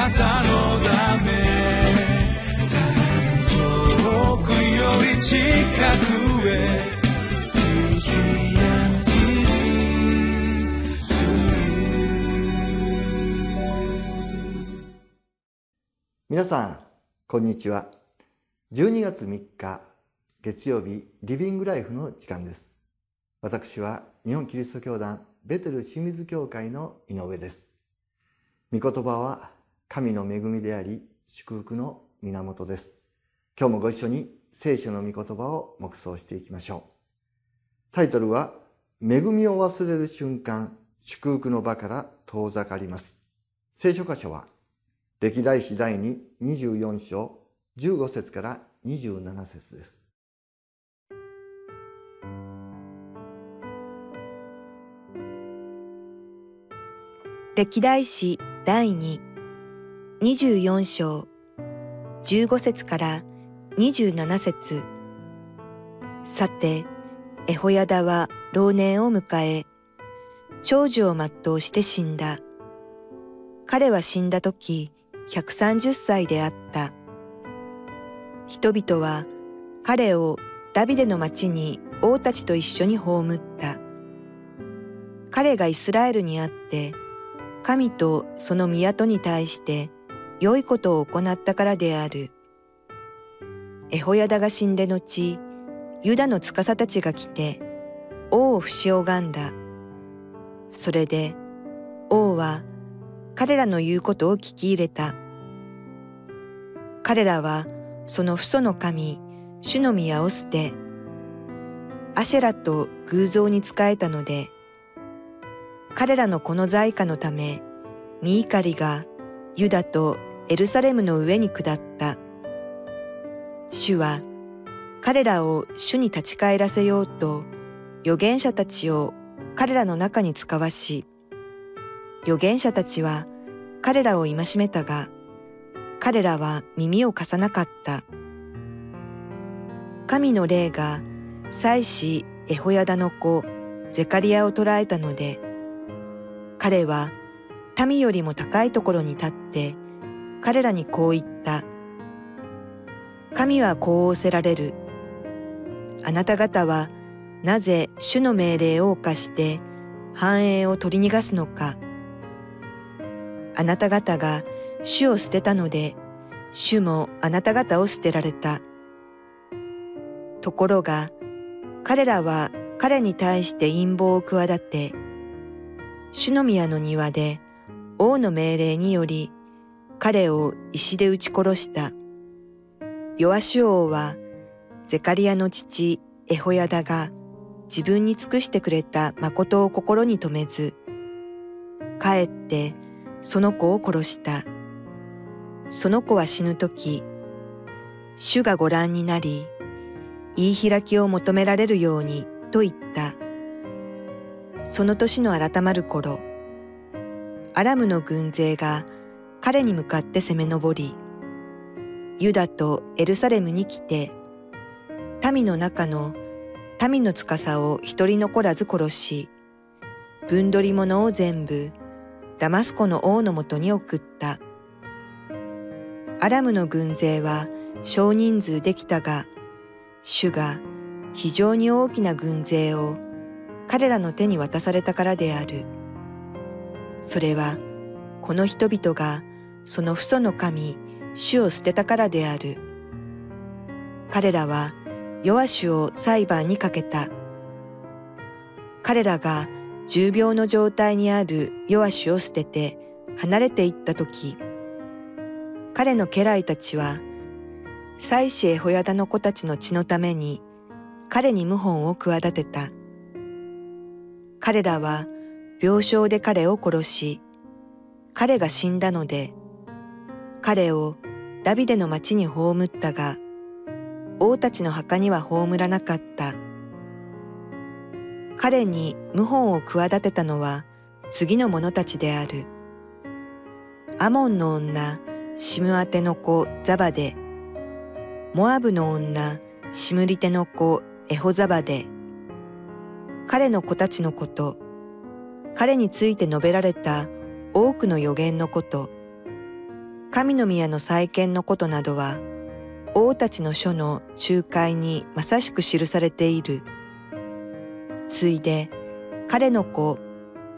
なたのため遠くより近くへ皆さんこんにちは。12月3日月曜日リビングライフの時間です。私は日本キリスト教団ベテル清水教会の井上です。御言葉は神の恵みであり祝福の源です。今日もご一緒に聖書の御言葉を黙想していきましょう。タイトルは恵みを忘れる瞬間祝福の場から遠ざかります。聖書箇所は歴代史第2 24章15節から27節です。歴代史第2 24章15節から27節さて、エホヤダは老年を迎え、長寿を全うして死んだ。彼は死んだ時、130歳であった。人々は彼をダビデの町に王たちと一緒に葬った。彼がイスラエルにあって、神とその宮に対して良いことを行ったからである。エホヤダが死んで後、ユダの司たちが来て、王を不死拝んだ。それで、王は彼らの言うことを聞き入れた。彼らはその父祖の神、主の宮を捨て、アシェラと偶像に仕えたので、彼らのこの在家のため、ミイカリがユダとエルサレムの上に下った。主は彼らを主に立ち返らせようと預言者たちを彼らの中に使わし、預言者たちは彼らを戒めたが、彼らは耳を貸さなかった。神の霊が祭司エホヤダの子ゼカリアを捕らえたので、彼は民よりも高いところに立って彼らにこう言った。神はこう仰せられる。あなた方はなぜ主の命令を犯して繁栄を取り逃がすのか。あなた方が主を捨てたので、主もあなた方を捨てられた。ところが、彼らは彼に対して陰謀を企て、主の宮の庭で王の命令により彼を石で撃ち殺した。ヨアシュ王はゼカリアの父エホヤダが自分に尽くしてくれた誠を心に留めず、帰ってその子を殺した。その子は死ぬ時、主がご覧になり、言い開きを求められるようにと言った。その年の改まる頃、アラムの軍勢が彼に向かって攻め上り、ユダとエルサレムに来て、民の中の民の司を一人残らず殺し、分取り物を全部ダマスコの王のもとに送った。アラムの軍勢は少人数できたが、主が非常に大きな軍勢を彼らの手に渡されたからである。それはこの人々がその父祖の神、主を捨てたからである。彼らはヨアシュを裁判にかけた。彼らが重病の状態にあるヨアシュを捨てて離れていった時、彼の家来たちは、妻子エホヤダの子たちの血のために彼に謀反を企てた。彼らは病床で彼を殺し、彼が死んだので、彼をダビデの町に葬ったが、王たちの墓には葬らなかった。彼に謀反を企てたのは次の者たちである。アモンの女、シムアテの子ザバデ、モアブの女、シムリテの子エホザバデ、彼の子たちのこと、彼について述べられた多くの予言のこと、神の宮の再建のことなどは王たちの書の仲介にまさしく記されている。ついで彼の子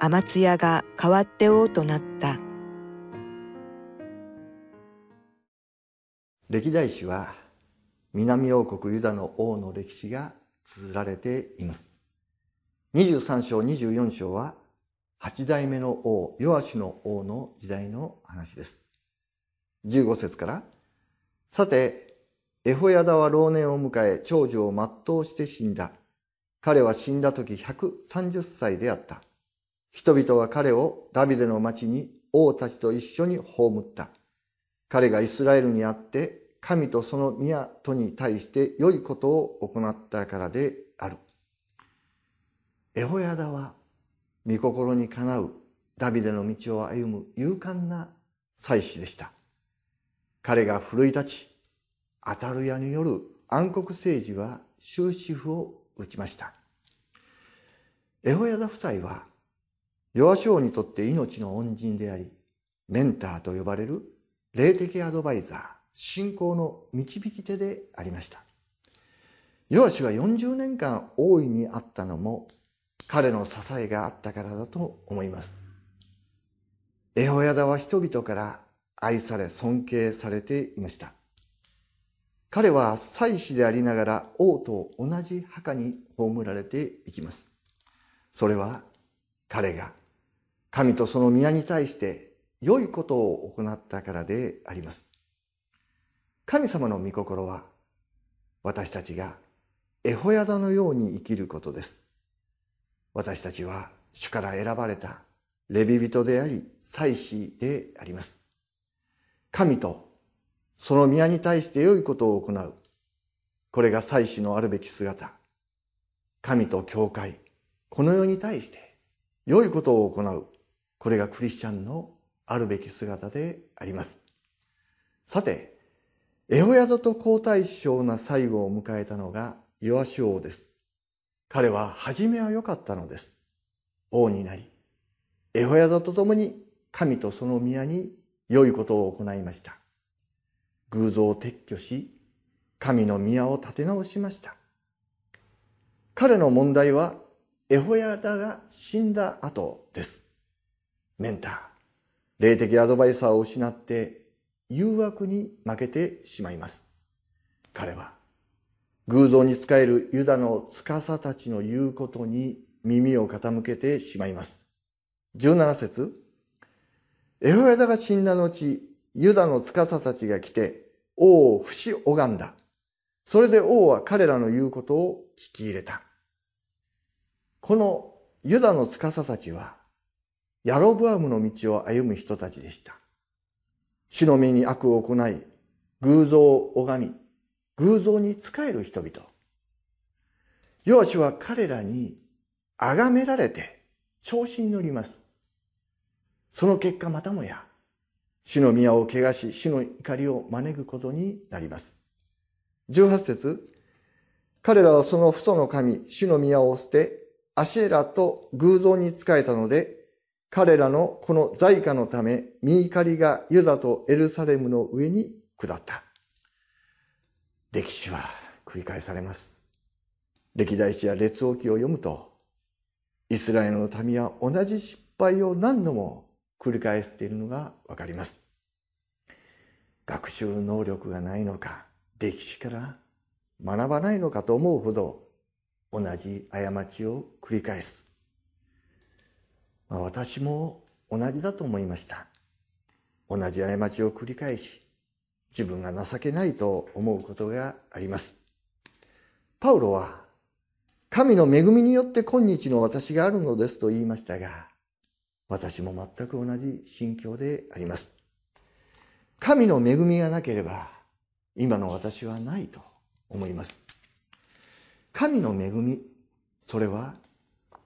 アマツヤが代わって王となった。歴代史は南王国ユダの王の歴史が綴られています。23章24章は8代目の王ヨアシュの王の時代の話です。15節からさてエホヤダは老年を迎え長寿を全うして死んだ。彼は死んだ時130歳であった。人々は彼をダビデの町に王たちと一緒に葬った。彼がイスラエルにあって神とその宮とに対して良いことを行ったからである。エホヤダは御心にかなうダビデの道を歩む勇敢な祭司でした。彼が奮い立ち、アタルヤによる暗黒政治は終止符を打ちました。エホヤダ夫妻は、ヨアシ王にとって命の恩人であり、メンターと呼ばれる霊的アドバイザー、信仰の導き手でありました。ヨアシは40年間大いにあったのも彼の支えがあったからだと思います。エホヤダは人々から愛され尊敬されていました。彼は祭司でありながら王と同じ墓に葬られていきます。それは彼が神とその宮に対して良いことを行ったからであります。神様の御心は私たちがエホヤダのように生きることです。私たちは主から選ばれたレビ人であり祭司であります。神とその宮に対して良いことを行う。これが祭司のあるべき姿。神と教会、この世に対して良いことを行う。これがクリスチャンのあるべき姿であります。さて、エホヤドと皇太子な最後を迎えたのがヨアシュ王です。彼は初めは良かったのです。王になり、エホヤドと共に神とその宮に良いことを行いました。偶像を撤去し、神の宮を建て直しました。彼の問題は、エホヤダが死んだ後です。メンター、霊的アドバイザーを失って誘惑に負けてしまいます。彼は、偶像に仕えるユダの司たちの言うことに耳を傾けてしまいます。17節エホヤダが死んだ後、ユダの司たちが来て、王を節拝んだ。それで王は彼らの言うことを聞き入れた。このユダの司たちは、ヤロブアムの道を歩む人たちでした。主の目に悪を行い、偶像を拝み、偶像に仕える人々。ヨアシは彼らに崇められて調子に乗ります。その結果またもや主の宮を汚し、主の怒りを招くことになります。18節彼らはその父祖の神、主の宮を捨て、アシェラと偶像に仕えたので、彼らのこの在家のため、見怒りがユダとエルサレムの上に下った。歴史は繰り返されます。歴代史や列王記を読むと、イスラエルの民は同じ失敗を何度も繰り返しているのがわかります。学習能力がないのか、歴史から学ばないのかと思うほど同じ過ちを繰り返す。まあ、私も同じだと思いました。同じ過ちを繰り返し、自分が情けないと思うことがあります。パウロは、神の恵みによって今日の私があるのですと言いましたが、私も全く同じ心境であります。神の恵みがなければ、今の私はないと思います。神の恵み、それは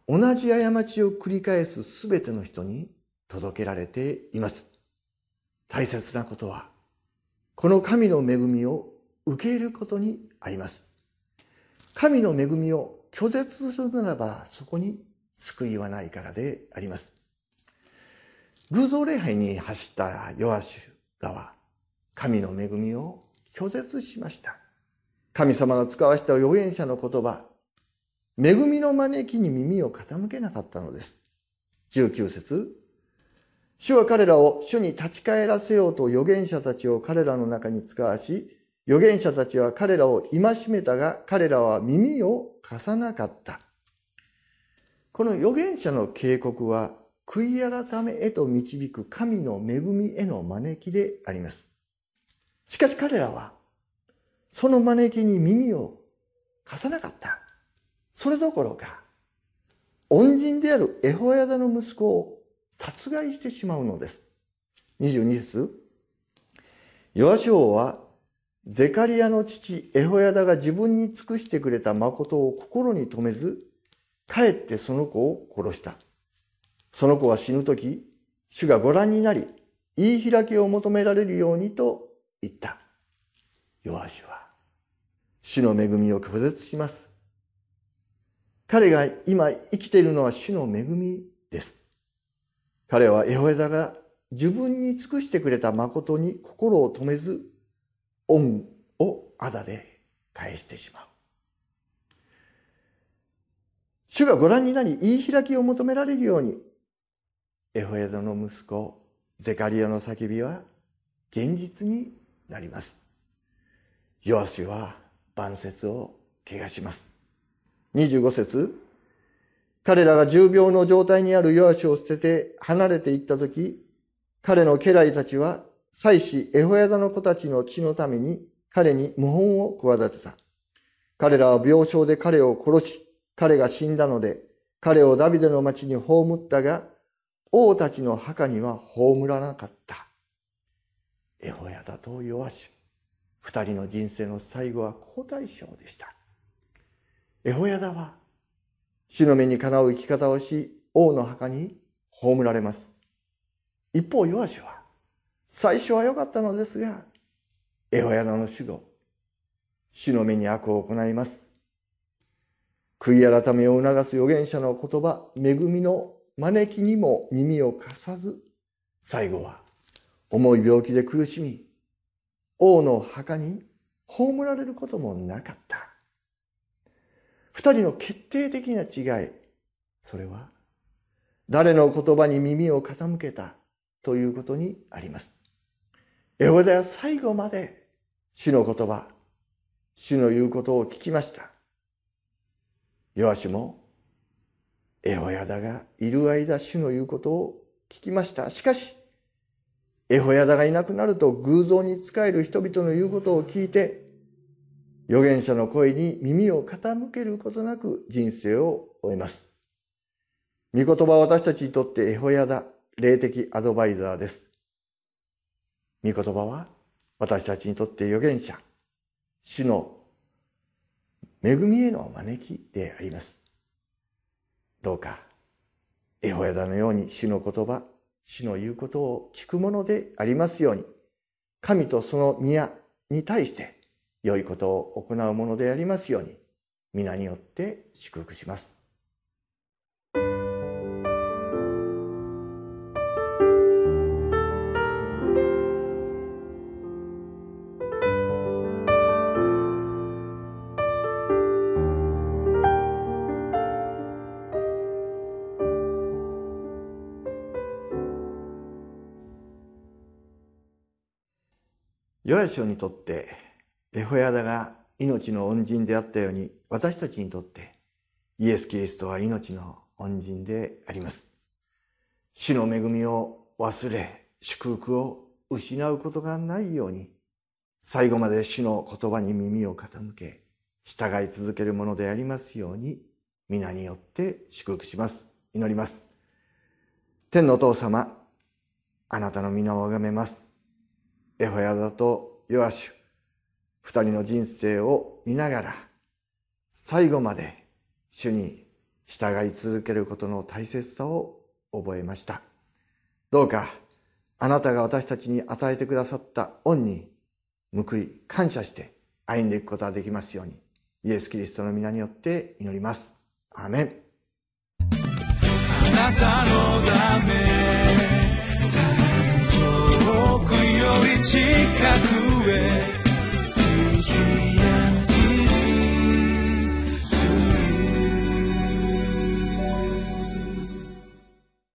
同じ過ちを繰り返すすべての人に届けられています。大切なことは、この神の恵みを受け入れることにあります。神の恵みを拒絶するならば、そこに救いはないからであります。偶像礼拝に走ったヨアシュらは、神の恵みを拒絶しました。神様が使わした預言者の言葉恵みの招きに耳を傾けなかったのです。19節。主は彼らを主に立ち返らせようと預言者たちを彼らの中に使わし預言者たちは彼らを戒めたが彼らは耳を貸さなかった。この預言者の警告は悔い改めへと導く神の恵みへの招きであります。しかし彼らはその招きに耳を貸さなかった。それどころか恩人であるエホヤダの息子を殺害してしまうのです。22節ヨアシ王はゼカリアの父エホヤダが自分に尽くしてくれた誠を心に留めず帰ってその子を殺した。その子は死ぬ時、主がご覧になり、言い開きを求められるようにと言った。ヨアシュは、主の恵みを拒絶します。彼が今生きているのは主の恵みです。彼はエホエザが自分に尽くしてくれた誠に心を止めず、恩をあだで返してしまう。主がご覧になり言い開きを求められるようにエホエドの息子ゼカリアの叫びは現実になります。ヨアシは晩節を怪我します。25節彼らが重病の状態にあるヨアシを捨てて離れていった時彼の家来たちは妻子エホヤダの子たちの血のために彼に謀反を企てた。彼らは病床で彼を殺し彼が死んだので、彼をダビデの町に葬ったが、王たちの墓には葬らなかった。エホヤダとヨアシュ、二人の人生の最後は交代賞でした。エホヤダは、死の目にかなう生き方をし、王の墓に葬られます。一方、ヨアシは、最初は良かったのですが、エホヤダの死後、死の目に悪を行います。悔い改めを促す預言者の言葉、恵みの招きにも耳を貸さず、最後は重い病気で苦しみ、王の墓に葬られることもなかった。二人の決定的な違い、それは誰の言葉に耳を傾けたということにあります。エホダは最後まで主の言葉、主の言うことを聞きました。ヨアシもエホヤダがいる間主の言うことを聞きました。しかし、エホヤダがいなくなると偶像に仕える人々の言うことを聞いて、預言者の声に耳を傾けることなく人生を終えます。御言葉は私たちにとってエホヤダ、霊的アドバイザーです。御言葉は私たちにとって預言者、主の恵みへの招きであります。どうか、エホヤダのように主の言葉、主の言うことを聞くものでありますように、神とその宮に対して良いことを行うものでありますように、皆によって祝福します。ヨヤショにとってエホヤダが命の恩人であったように私たちにとってイエス・キリストは命の恩人であります。主の恵みを忘れ祝福を失うことがないように最後まで主の言葉に耳を傾け従い続けるものでありますように皆によって祝福します。祈ります。天のお父様、あなたの皆をあがめます。エホヤダとヨアシュ、二人の人生を見ながら、最後まで主に従い続けることの大切さを覚えました。どうか、あなたが私たちに与えてくださった恩に報い、感謝して歩んでいくことができますように、イエス・キリストの皆によって祈ります。アーメン。あなたのためより近くへ